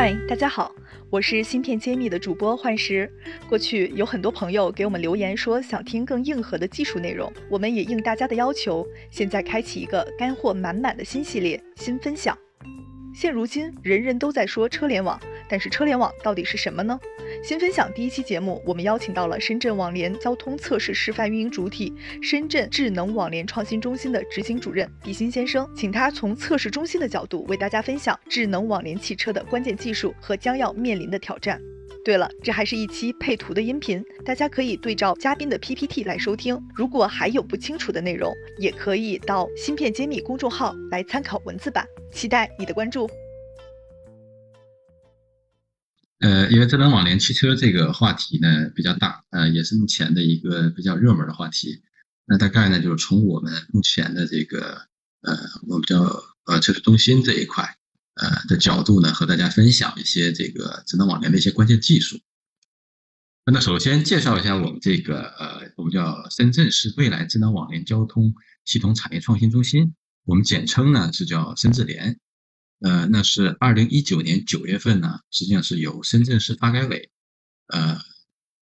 嗨，大家好，我是芯片揭秘的主播幻石。过去有很多朋友给我们留言说想听更硬核的技术内容，我们也应大家的要求，现在开启一个干货满满的新系列新分享。现如今，人人都在说车联网，但是车联网到底是什么呢？新分享第一期节目，我们邀请到了深圳网联交通测试示范运营主体深圳智能网联创新中心的执行主任毕鑫先生，请他从测试中心的角度为大家分享智能网联汽车的关键技术和将要面临的挑战。对了，这还是一期配图的音频，大家可以对照嘉宾的 PPT 来收听。如果还有不清楚的内容，也可以到芯片揭秘公众号来参考文字版。期待你的关注。因为智能网联汽车这个话题呢比较大，呃，也是目前的一个比较热门的话题。那大概呢，就是从我们目前的这个呃，我们叫呃测试中心这一块呃的角度呢，和大家分享一些这个智能网联的一些关键技术。那首先介绍一下我们这个呃，我们叫深圳市未来智能网联交通系统产业创新中心。我们简称呢是叫深智联，呃，那是二零一九年九月份呢，实际上是由深圳市发改委，呃，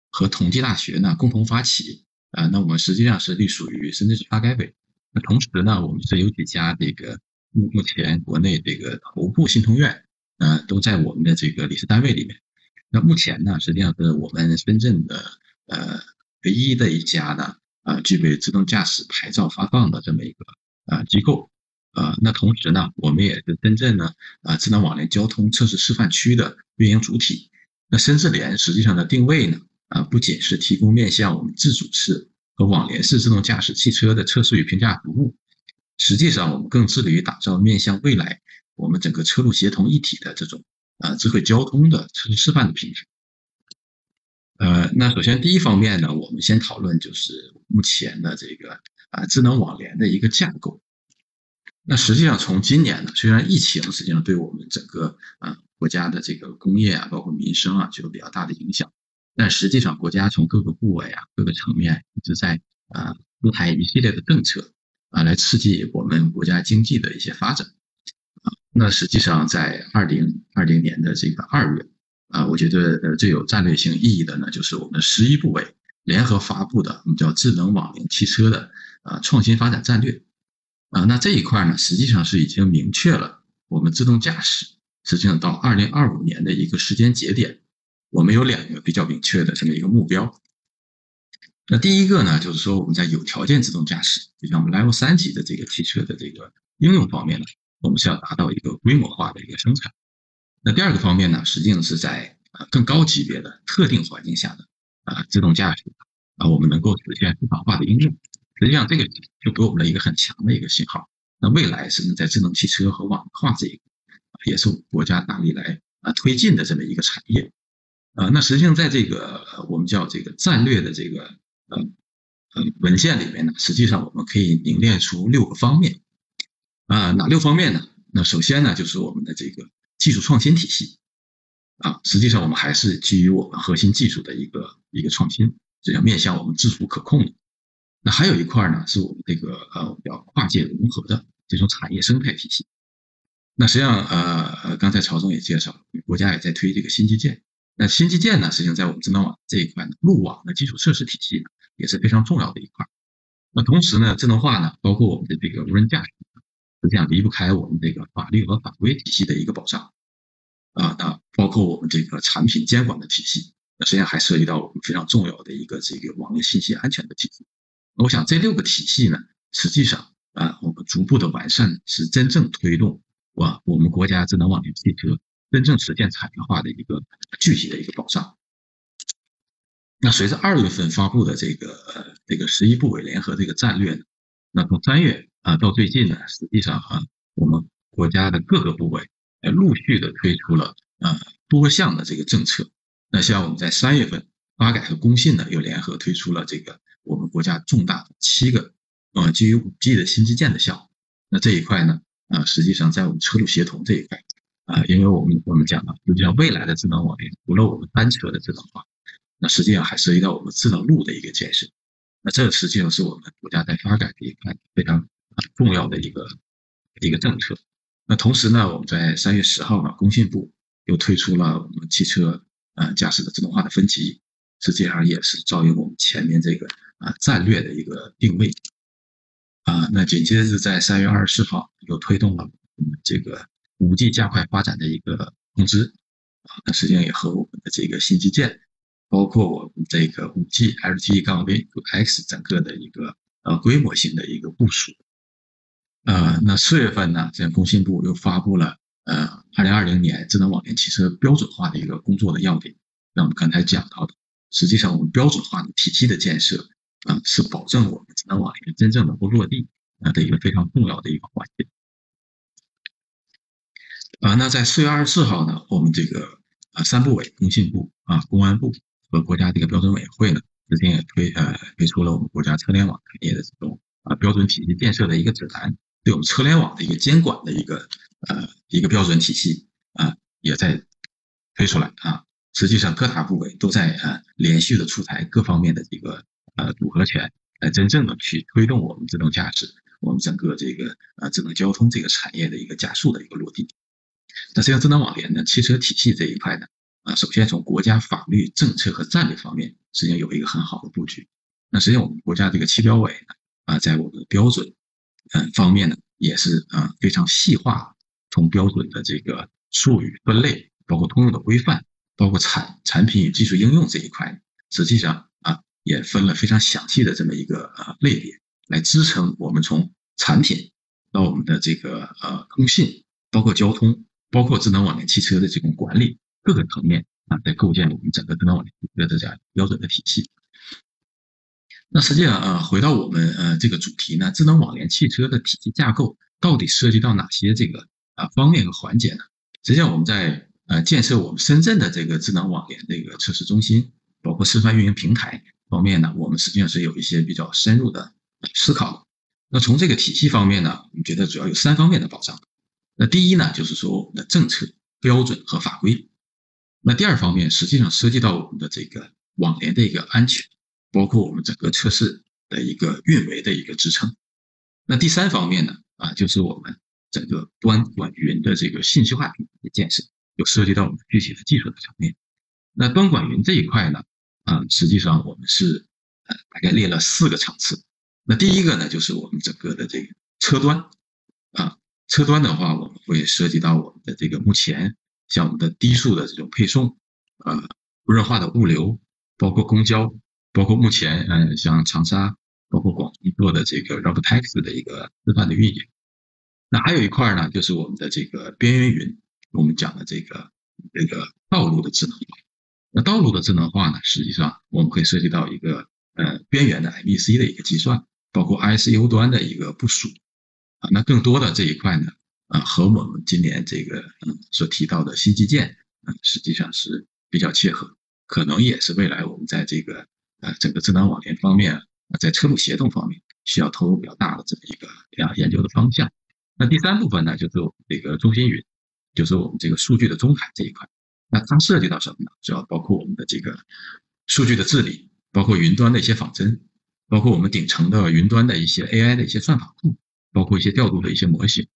和同济大学呢共同发起，啊，那我们实际上是隶属于深圳市发改委。那同时呢，我们是有几家这个目目前国内这个头部信通院，呃，都在我们的这个理事单位里面。那目前呢，实际上是我们深圳的呃唯一的一家呢，啊，具备自动驾驶牌照发放的这么一个啊机构。呃，那同时呢，我们也是深圳呢，啊，智能网联交通测试示范区的运营主体。那深智联实际上的定位呢，啊，不仅是提供面向我们自主式和网联式自动驾驶汽车的测试与评价服务，实际上我们更致力于打造面向未来我们整个车路协同一体的这种啊智慧交通的测试示范的平台。呃，那首先第一方面呢，我们先讨论就是目前的这个啊智能网联的一个架构。那实际上，从今年呢，虽然疫情实际上对我们整个啊国家的这个工业啊，包括民生啊，就有比较大的影响，但实际上国家从各个部委啊、各个层面一直在啊出台一系列的政策啊，来刺激我们国家经济的一些发展啊。那实际上在二零二零年的这个二月啊，我觉得呃最有战略性意义的呢，就是我们十一部委联合发布的我们叫智能网联汽车的啊创新发展战略。啊，那这一块呢，实际上是已经明确了我们自动驾驶实际上到二零二五年的一个时间节点，我们有两个比较明确的这么一个目标。那第一个呢，就是说我们在有条件自动驾驶，就像我们 Level 三级的这个汽车的这个应用方面呢，我们是要达到一个规模化的一个生产。那第二个方面呢，实际上是在呃更高级别的特定环境下的啊自动驾驶啊，我们能够实现市场化的应用。实际上，这个就给我们了一个很强的一个信号。那未来是在智能汽车和网络化这一个，也是我们国家大力来啊推进的这么一个产业。啊，那实际上在这个我们叫这个战略的这个呃呃文件里面呢，实际上我们可以凝练出六个方面。啊，哪六方面呢？那首先呢，就是我们的这个技术创新体系。啊，实际上我们还是基于我们核心技术的一个一个创新，这样面向我们自主可控的。那还有一块呢，是我们这个呃叫跨界融合的这种产业生态体系。那实际上呃刚才曹总也介绍，国家也在推这个新基建。那新基建呢，实际上在我们智能网这一块呢，路网的基础设施体系呢也是非常重要的一块。那同时呢，智能化呢，包括我们的这个无人驾驶，实际上离不开我们这个法律和法规体系的一个保障。啊，那包括我们这个产品监管的体系，那实际上还涉及到我们非常重要的一个这个网络信息安全的体系。我想这六个体系呢，实际上啊，我们逐步的完善是真正推动哇，我们国家智能网联汽车真正实现产业化的一个具体的一个保障。那随着二月份发布的这个这个十一部委联合这个战略呢，那从三月啊到最近呢，实际上啊，我们国家的各个部委陆续的推出了啊多项的这个政策。那像我们在三月份，发改和工信呢又联合推出了这个。我们国家重大的七个呃基于五 G 的新基建的项目，那这一块呢啊，实际上在我们车路协同这一块啊，因为我们我们讲了，实际上未来的智能网联，除了我们单车的智能化，那实际上还涉及到我们智能路的一个建设。那这实际上是我们国家在发展这一块非常重要的一个一个政策。那同时呢，我们在三月十号呢，工信部又推出了我们汽车呃驾驶的自动化的分级，实际上也是照应我们前面这个啊战略的一个定位。啊，那紧接着在三月二十四号又推动了我们这个五 G 加快发展的一个通知，啊，那实际上也和我们的这个新基建，包括我们这个五 G LTE 杠 V X 整个的一个呃规模性的一个部署。呃，那四月份呢，这工信部又发布了呃二零二零年智能网联汽车标准化的一个工作的要点。那我们刚才讲到的，实际上我们标准化的体系的建设。啊，是保证我们智能网联真正能够落地啊的一个非常重要的一个环节。啊，那在四月二十四号呢，我们这个啊三部委，工信部啊、公安部和国家这个标准委员会呢，之前也推呃推出了我们国家车联网行业的这种啊标准体系建设的一个指南，对我们车联网的一个监管的一个呃一个标准体系啊也在推出来啊。实际上各大部委都在啊连续的出台各方面的这个。呃，组合拳来真正的去推动我们自动驾驶，我们整个这个呃智能交通这个产业的一个加速的一个落地。那实际上智能网联呢，汽车体系这一块呢，啊，首先从国家法律政策和战略方面，实际上有一个很好的布局。那实际上我们国家这个汽标委呢，啊，在我们的标准嗯方面呢，也是啊非常细化，从标准的这个术语分类，包括通用的规范，包括产产品与技术应用这一块，实际上啊。也分了非常详细的这么一个呃类别，来支撑我们从产品到我们的这个呃通信，包括交通，包括智能网联汽车的这种管理各个层面啊，在构建我们整个智能网联汽车的这样标准的体系。那实际上啊，回到我们呃这个主题呢，智能网联汽车的体系架构到底涉及到哪些这个啊方面和环节呢？实际上我们在呃建设我们深圳的这个智能网联这个测试中心，包括示范运营平台。方面呢，我们实际上是有一些比较深入的思考。那从这个体系方面呢，我们觉得主要有三方面的保障。那第一呢，就是说我们的政策标准和法规。那第二方面，实际上涉及到我们的这个网联的一个安全，包括我们整个测试的一个运维的一个支撑。那第三方面呢，啊，就是我们整个端管云的这个信息化平台的建设，就涉及到我们具体的技术的层面。那端管云这一块呢？啊，实际上我们是呃大概列了四个层次。那第一个呢，就是我们整个的这个车端啊，车端的话，我们会涉及到我们的这个目前像我们的低速的这种配送，呃，无人化的物流，包括公交，包括目前嗯像长沙，包括广东做的这个 Robotaxi 的一个示范的运营。那还有一块呢，就是我们的这个边缘云，我们讲的这个这个道路的智能化。那道路的智能化呢？实际上我们会涉及到一个呃边缘的 MBC 的一个计算，包括 ICU 端的一个部署啊。那更多的这一块呢，啊和我们今年这个嗯所提到的新基建啊实际上是比较切合，可能也是未来我们在这个呃整个智能网联方面，在车路协同方面需要投入比较大的这么一个啊研究的方向。那第三部分呢，就是这个中心云，就是我们这个数据的中海这一块。那它涉及到什么呢？主要包括我们的这个数据的治理，包括云端的一些仿真，包括我们顶层的云端的一些 AI 的一些算法库，包括一些调度的一些模型。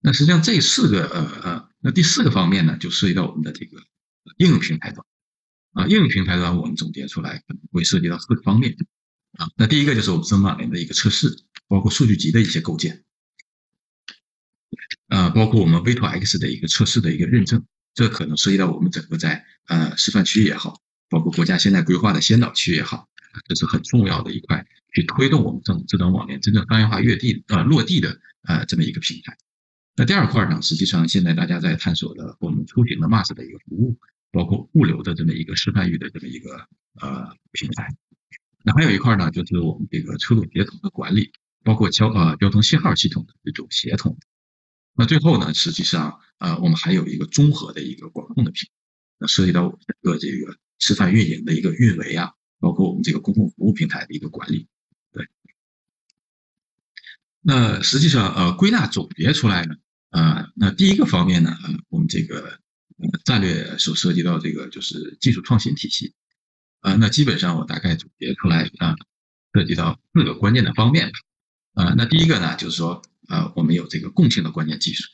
那实际上这四个呃呃，那第四个方面呢，就涉及到我们的这个应用平台端啊，应用平台端我们总结出来可能会涉及到四个方面啊。那第一个就是我们智能网联的一个测试，包括数据集的一些构建，呃，包括我们 V2X 的一个测试的一个认证。这可能涉及到我们整个在呃示范区也好，包括国家现在规划的先导区也好，这是很重要的一块，去推动我们这种智能网联真正商业化落地呃落地的呃这么一个平台。那第二块呢，实际上现在大家在探索的我们出行的 MaaS 的一个服务，包括物流的这么一个示范域的这么一个呃平台。那还有一块呢，就是我们这个车路协同的管理，包括交呃交通信号系统的这种协同。那最后呢，实际上，呃，我们还有一个综合的一个管控的平台，那涉及到我们整个这个示范运营的一个运维啊，包括我们这个公共服务平台的一个管理。对。那实际上，呃，归纳总结出来呢，呃，那第一个方面呢，我们这个战略所涉及到这个就是技术创新体系，啊，那基本上我大概总结出来啊，涉及到四个关键的方面，啊，那第一个呢，就是说。呃，我们有这个共性的关键技术。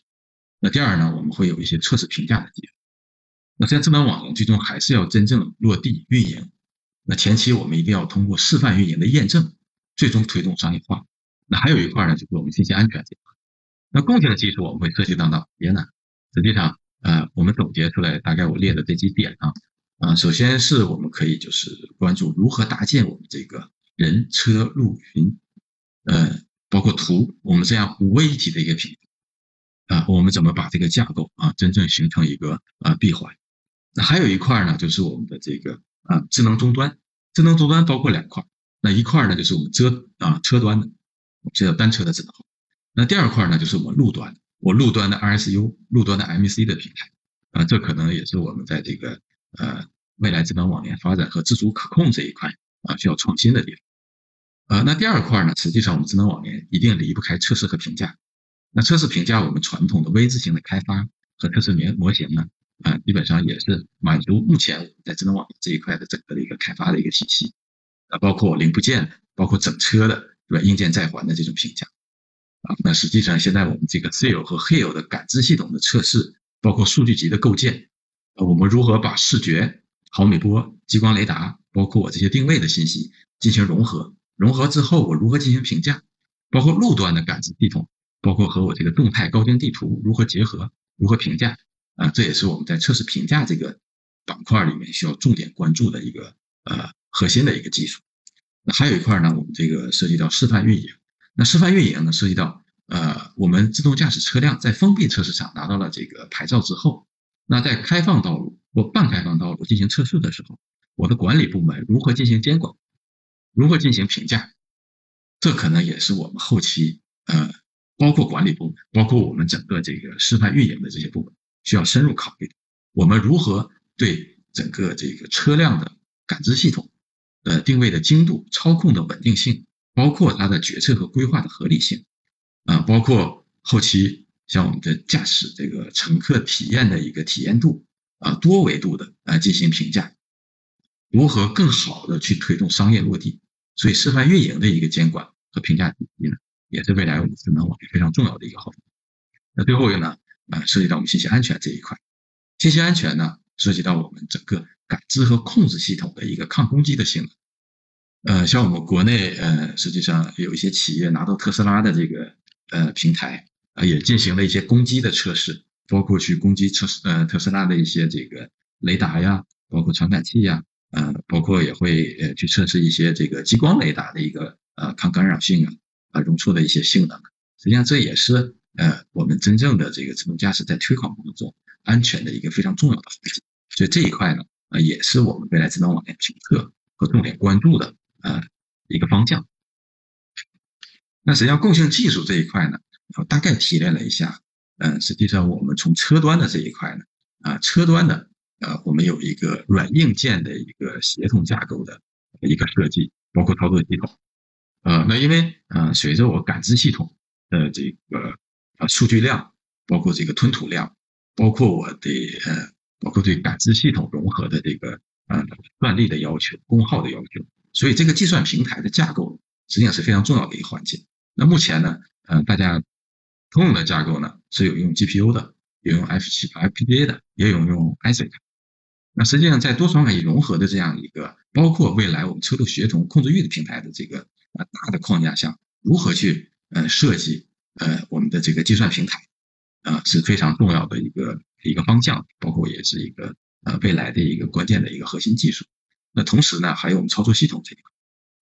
那第二呢，我们会有一些测试评价的技术。那这样智能网联最终还是要真正落地运营。那前期我们一定要通过示范运营的验证，最终推动商业化。那还有一块呢，就是我们信息安全这块。那共性的技术我们会涉及到哪些呢？实际上，呃，我们总结出来大概我列的这几点啊，啊，首先是我们可以就是关注如何搭建我们这个人车路云，呃，包括图，我们这样五位一体的一个平，啊，我们怎么把这个架构啊真正形成一个啊闭环？那还有一块呢，就是我们的这个啊智能终端，智能终端包括两块，那一块呢就是我们车啊车端的，我们叫单车的智能化，那第二块呢就是我们路端，我路端的 RSU，路端的 MC 的平台，啊，这可能也是我们在这个呃未来智能网联发展和自主可控这一块啊需要创新的地方。呃，那第二块呢，实际上我们智能网联一定离不开测试和评价。那测试评价，我们传统的 V 字型的开发和测试模模型呢，啊，基本上也是满足目前我们在智能网联这一块的整个的一个开发的一个体系。啊，包括零部件，包括整车的，对吧？硬件在环的这种评价。啊，那实际上现在我们这个 Seal 和 Hill 的感知系统的测试，包括数据集的构建，呃，我们如何把视觉、毫米波、激光雷达，包括我这些定位的信息进行融合？融合之后，我如何进行评价？包括路端的感知系统，包括和我这个动态高精地图如何结合？如何评价？啊，这也是我们在测试评价这个板块里面需要重点关注的一个呃核心的一个技术。那还有一块呢，我们这个涉及到示范运营。那示范运营呢，涉及到呃我们自动驾驶车辆在封闭测试场拿到了这个牌照之后，那在开放道路或半开放道路进行测试的时候，我的管理部门如何进行监管？如何进行评价？这可能也是我们后期呃，包括管理部门，包括我们整个这个示范运营的这些部门需要深入考虑的。我们如何对整个这个车辆的感知系统呃定位的精度、操控的稳定性，包括它的决策和规划的合理性啊，包括后期像我们的驾驶这个乘客体验的一个体验度啊，多维度的来进行评价，如何更好的去推动商业落地？所以，示范运营的一个监管和评价体系呢，也是未来我们智能网非常重要的一个后那最后一个呢，呃，涉及到我们信息安全这一块。信息安全呢，涉及到我们整个感知和控制系统的一个抗攻击的性能。呃，像我们国内，呃，实际上有一些企业拿到特斯拉的这个呃平台啊，也进行了一些攻击的测试，包括去攻击测试呃特斯拉的一些这个雷达呀，包括传感器呀。呃，包括也会呃去测试一些这个激光雷达的一个呃抗干扰性啊啊容错的一些性能。实际上这也是呃我们真正的这个自动驾驶在推广过程中安全的一个非常重要的环节。所以这一块呢，呃也是我们未来智能网联评测和重点关注的呃一个方向。那实际上共性技术这一块呢，我大概提炼了一下，嗯，实际上我们从车端的这一块呢，啊车端的。呃，我们有一个软硬件的一个协同架构的一个设计，包括操作系统。呃，那因为呃，随着我感知系统的这个呃数据量，包括这个吞吐量，包括我的呃，包括对感知系统融合的这个呃算力的要求、功耗的要求，所以这个计算平台的架构实际上是非常重要的一个环节。那目前呢，呃，大家通用的架构呢是有用 GPU 的，有用 F 七 FPGA 的，也有用 ASIC。那实际上，在多传感器融合的这样一个，包括未来我们车路协同控制域的平台的这个呃大的框架下，如何去呃设计呃我们的这个计算平台，啊是非常重要的一个一个方向，包括也是一个呃未来的一个关键的一个核心技术。那同时呢，还有我们操作系统这一块。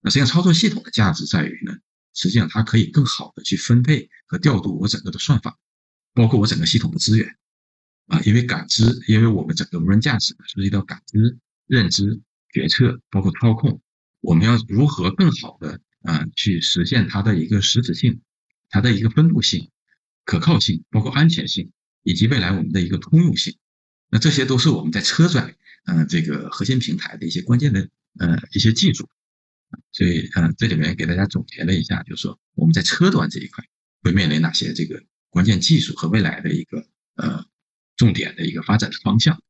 那实际上，操作系统的价值在于呢，实际上它可以更好的去分配和调度我整个的算法，包括我整个系统的资源。啊，因为感知，因为我们整个无人驾驶涉及到感知、认知、决策，包括操控，我们要如何更好的啊去实现它的一个实质性、它的一个分布性、可靠性，包括安全性，以及未来我们的一个通用性。那这些都是我们在车载嗯这个核心平台的一些关键的呃一些技术。所以嗯这里面给大家总结了一下，就是说我们在车端这一块会面临哪些这个关键技术和未来的一个呃。重点的一个发展的方向。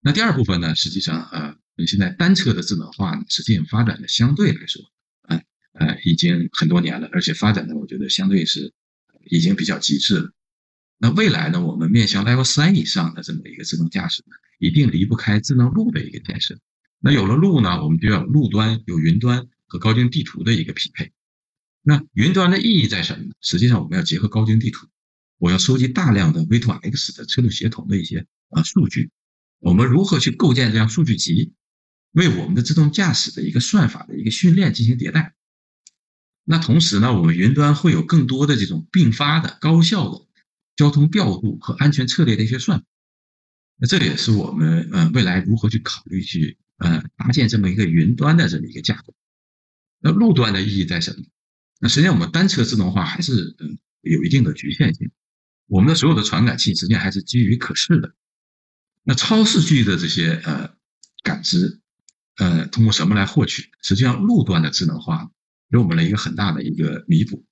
那第二部分呢，实际上呃，现在单车的智能化呢，实际上发展的相对来说，呃呃，已经很多年了，而且发展的我觉得相对是已经比较极致了。那未来呢，我们面向 Level 三以上的这么一个自动驾驶，一定离不开智能路的一个建设。那有了路呢，我们就要有路端、有云端和高精地图的一个匹配。那云端的意义在什么呢？实际上，我们要结合高精地图，我要收集大量的 V2X 的车路协同的一些啊数据。我们如何去构建这样数据集，为我们的自动驾驶的一个算法的一个训练进行迭代？那同时呢，我们云端会有更多的这种并发的高效的交通调度和安全策略的一些算法。那这也是我们呃未来如何去考虑去呃搭建这么一个云端的这么一个架构。那路端的意义在什么？那实际上，我们单车自动化还是嗯有一定的局限性。我们的所有的传感器实际上还是基于可视的。那超视距的这些呃感知，呃通过什么来获取？实际上，路端的智能化给我们了一个很大的一个弥补。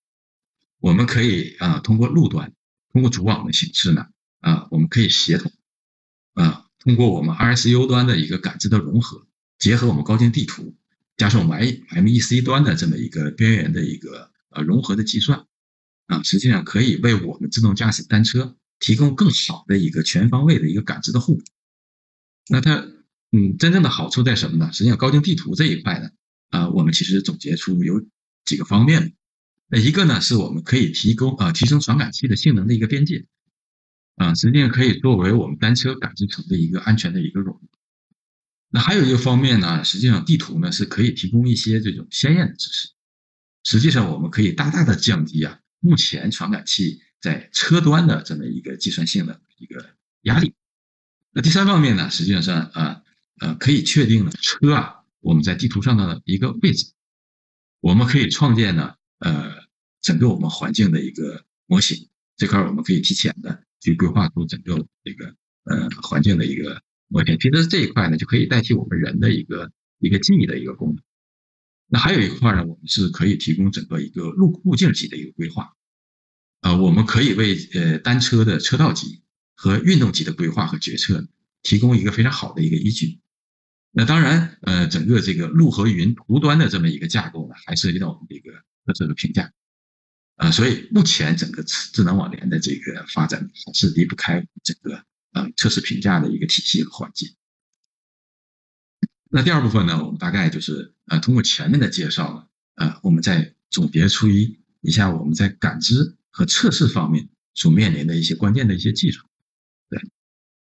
我们可以啊通过路端，通过组网的形式呢啊我们可以协同啊通过我们 RSU 端的一个感知的融合，结合我们高精地图。加上我们 M E C 端的这么一个边缘的一个呃融合的计算，啊，实际上可以为我们自动驾驶单车提供更好的一个全方位的一个感知的互补。那它嗯，真正的好处在什么呢？实际上高精地图这一块呢，啊，我们其实总结出有几个方面。那一个呢，是我们可以提供啊提升传感器的性能的一个边界，啊，实际上可以作为我们单车感知层的一个安全的一个融合。那还有一个方面呢，实际上地图呢是可以提供一些这种鲜艳的知识。实际上，我们可以大大的降低啊目前传感器在车端的这么一个计算性的一个压力。那第三方面呢，实际上啊呃可以确定了车啊我们在地图上的一个位置，我们可以创建呢呃整个我们环境的一个模型，这块我们可以提前的去规划出整个这个呃环境的一个。模型，其实这一块呢，就可以代替我们人的一个一个记忆的一个功能。那还有一块呢，我们是可以提供整个一个路路径级的一个规划。呃，我们可以为呃单车的车道级和运动级的规划和决策提供一个非常好的一个依据。那当然，呃，整个这个路和云图端的这么一个架构呢，还涉及到我们这个这个评价。啊，所以目前整个智能网联的这个发展还是离不开整个。呃，测试评价的一个体系和环境。那第二部分呢，我们大概就是呃，通过前面的介绍呢，呃，我们再总结出一一下我们在感知和测试方面所面临的一些关键的一些技术。对，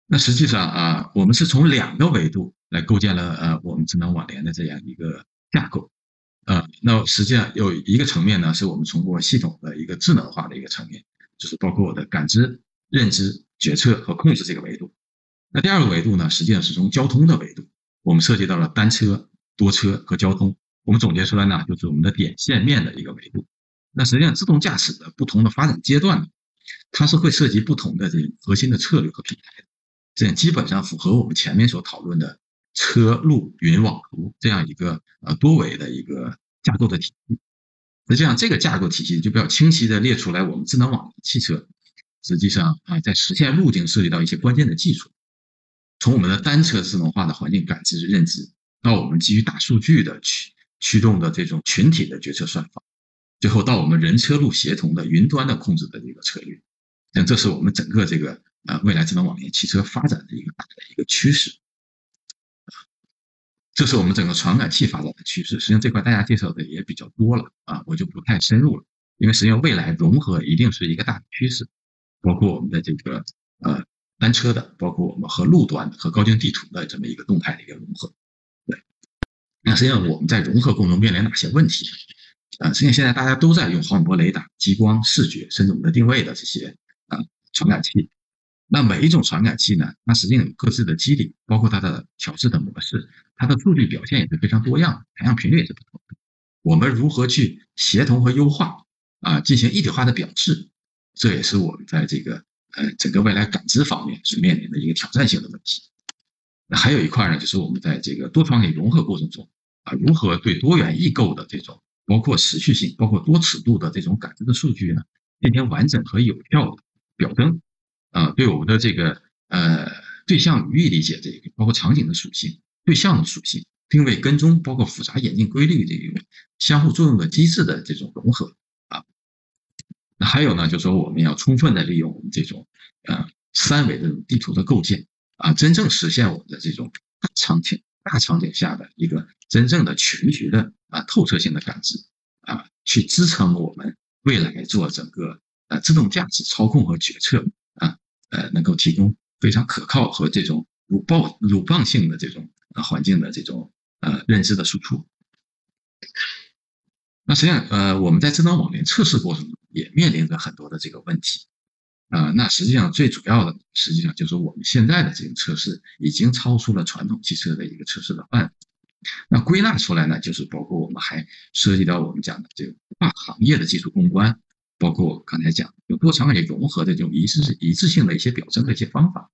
那实际上啊，我们是从两个维度来构建了呃我们智能网联的这样一个架构。呃，那实际上有一个层面呢，是我们通过系统的一个智能化的一个层面，就是包括我的感知、认知。决策和控制这个维度，那第二个维度呢，实际上是从交通的维度，我们涉及到了单车、多车和交通。我们总结出来呢，就是我们的点、线、面的一个维度。那实际上，自动驾驶的不同的发展阶段，它是会涉及不同的这核心的策略和平台。这样基本上符合我们前面所讨论的车、路、云、网、图这样一个呃多维的一个架构的体系。实际上，这个架构体系就比较清晰的列出来我们智能网汽车。实际上啊，在实现路径涉及到一些关键的技术，从我们的单车自动化的环境感知认知，到我们基于大数据的驱驱动的这种群体的决策算法，最后到我们人车路协同的云端的控制的这个策略，像这是我们整个这个呃未来智能网联汽车发展的一个大的一个趋势，这是我们整个传感器发展的趋势。实际上这块大家介绍的也比较多了啊，我就不太深入了，因为实际上未来融合一定是一个大的趋势。包括我们的这个呃单车的，包括我们和路端和高精地图的这么一个动态的一个融合。对，那实际上我们在融合过程中面临哪些问题？啊，实际上现在大家都在用毫米波雷达、激光视觉，甚至我们的定位的这些啊传感器。那每一种传感器呢，它实际上有各自的机理，包括它的调制的模式，它的数据表现也是非常多样，采样频率也是不同的。我们如何去协同和优化啊，进行一体化的表示？这也是我们在这个呃整个未来感知方面所面临的一个挑战性的问题。那还有一块呢，就是我们在这个多传感融合过程中啊，如何对多元异构的这种包括持续性、包括多尺度的这种感知的数据呢，进行完整和有效的表征啊，对我们的这个呃对象语义理解这个，包括场景的属性、对象的属性、定位跟踪，包括复杂演进规律这个相互作用的机制的这种融合。那还有呢，就是说我们要充分的利用我们这种呃三维的这种地图的构建啊，真正实现我们的这种大场景、大场景下的一个真正的全局的啊透彻性的感知啊，去支撑我们未来做整个呃自动驾驶操控和决策啊呃能够提供非常可靠和这种鲁棒鲁棒性的这种呃环境的这种呃认知的输出。那实际上，呃，我们在智能网联测试过程中也面临着很多的这个问题，啊，那实际上最主要的，实际上就是我们现在的这种测试已经超出了传统汽车的一个测试的范围。那归纳出来呢，就是包括我们还涉及到我们讲的这个跨行业的技术攻关，包括我刚才讲有多场景融合的这种一致一致性的一些表征的一些方法。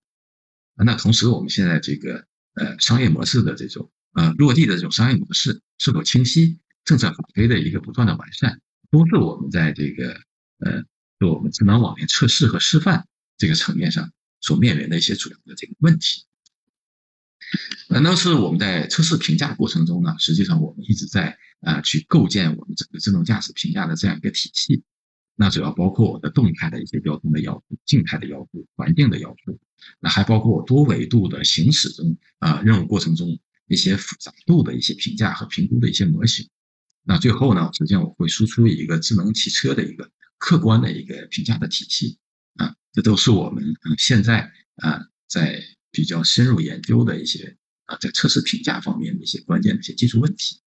那同时，我们现在这个呃商业模式的这种呃落地的这种商业模式是否清晰？政策法规的一个不断的完善，都是我们在这个呃做我们智能网联测试和示范这个层面上所面临的一些主要的这个问题。呃，那是我们在测试评价过程中呢，实际上我们一直在啊去构建我们整个自动驾驶评价的这样一个体系。那主要包括我的动态的一些交通的要素、静态的要素、环境的要素，那还包括我多维度的行驶中啊任务过程中一些复杂度的一些评价和评估的一些模型。那最后呢，实际上我会输出一个智能汽车的一个客观的一个评价的体系啊，这都是我们现在啊在比较深入研究的一些啊在测试评价方面的一些关键的一些技术问题。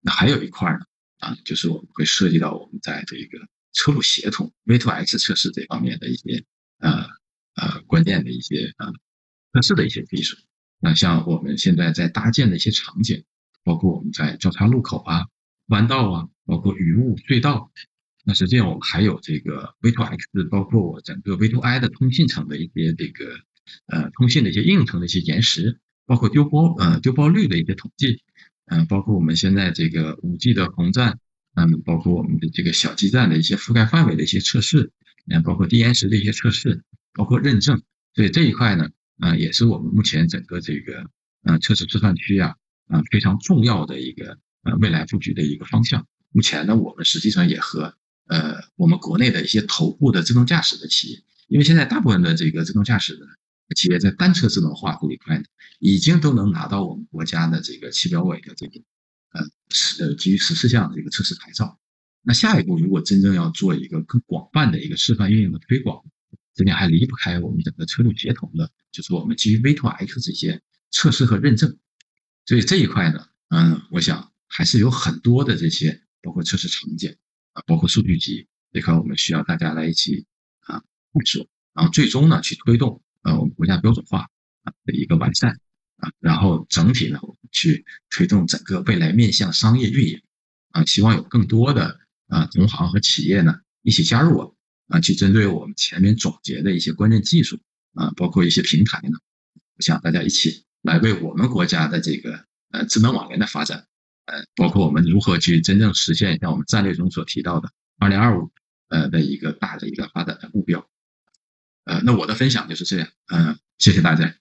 那还有一块呢啊，就是我们会涉及到我们在这个车路协同 V2X 测试这方面的一些呃呃关键的一些啊测试的一些技术。那像我们现在在搭建的一些场景，包括我们在交叉路口啊。弯道啊，包括雨雾隧道，那实际上我们还有这个 V2X，包括我整个 V2I 的通信层的一些这个呃通信的一些应用层的一些延时，包括丢包呃丢包率的一些统计，嗯，包括我们现在这个 5G 的红站，嗯，包括我们的这个小基站的一些覆盖范围的一些测试，嗯，包括低延时的一些测试，包括认证，所以这一块呢，啊，也是我们目前整个这个呃测试示范区啊，啊非常重要的一个。呃，未来布局的一个方向。目前呢，我们实际上也和呃我们国内的一些头部的自动驾驶的企业，因为现在大部分的这个自动驾驶的企业在单车智能化这一块呢，已经都能拿到我们国家的这个汽标委的这个呃十呃基于十四项的这个测试牌照。那下一步如果真正要做一个更广泛的一个示范运用的推广，这边还离不开我们整个车路协同的，就是我们基于 V2X 这些测试和认证。所以这一块呢，嗯，我想。还是有很多的这些，包括测试场景啊，包括数据集这块，我们需要大家来一起啊探索，然后最终呢去推动呃我们国家标准化啊的一个完善啊，然后整体呢去推动整个未来面向商业运营啊，希望有更多的啊同行和企业呢一起加入我啊，去针对我们前面总结的一些关键技术啊，包括一些平台呢，我想大家一起来为我们国家的这个呃智能网联的发展。呃，包括我们如何去真正实现像我们战略中所提到的二零二五呃的一个大的一个发展的目标，呃，那我的分享就是这样，嗯，谢谢大家。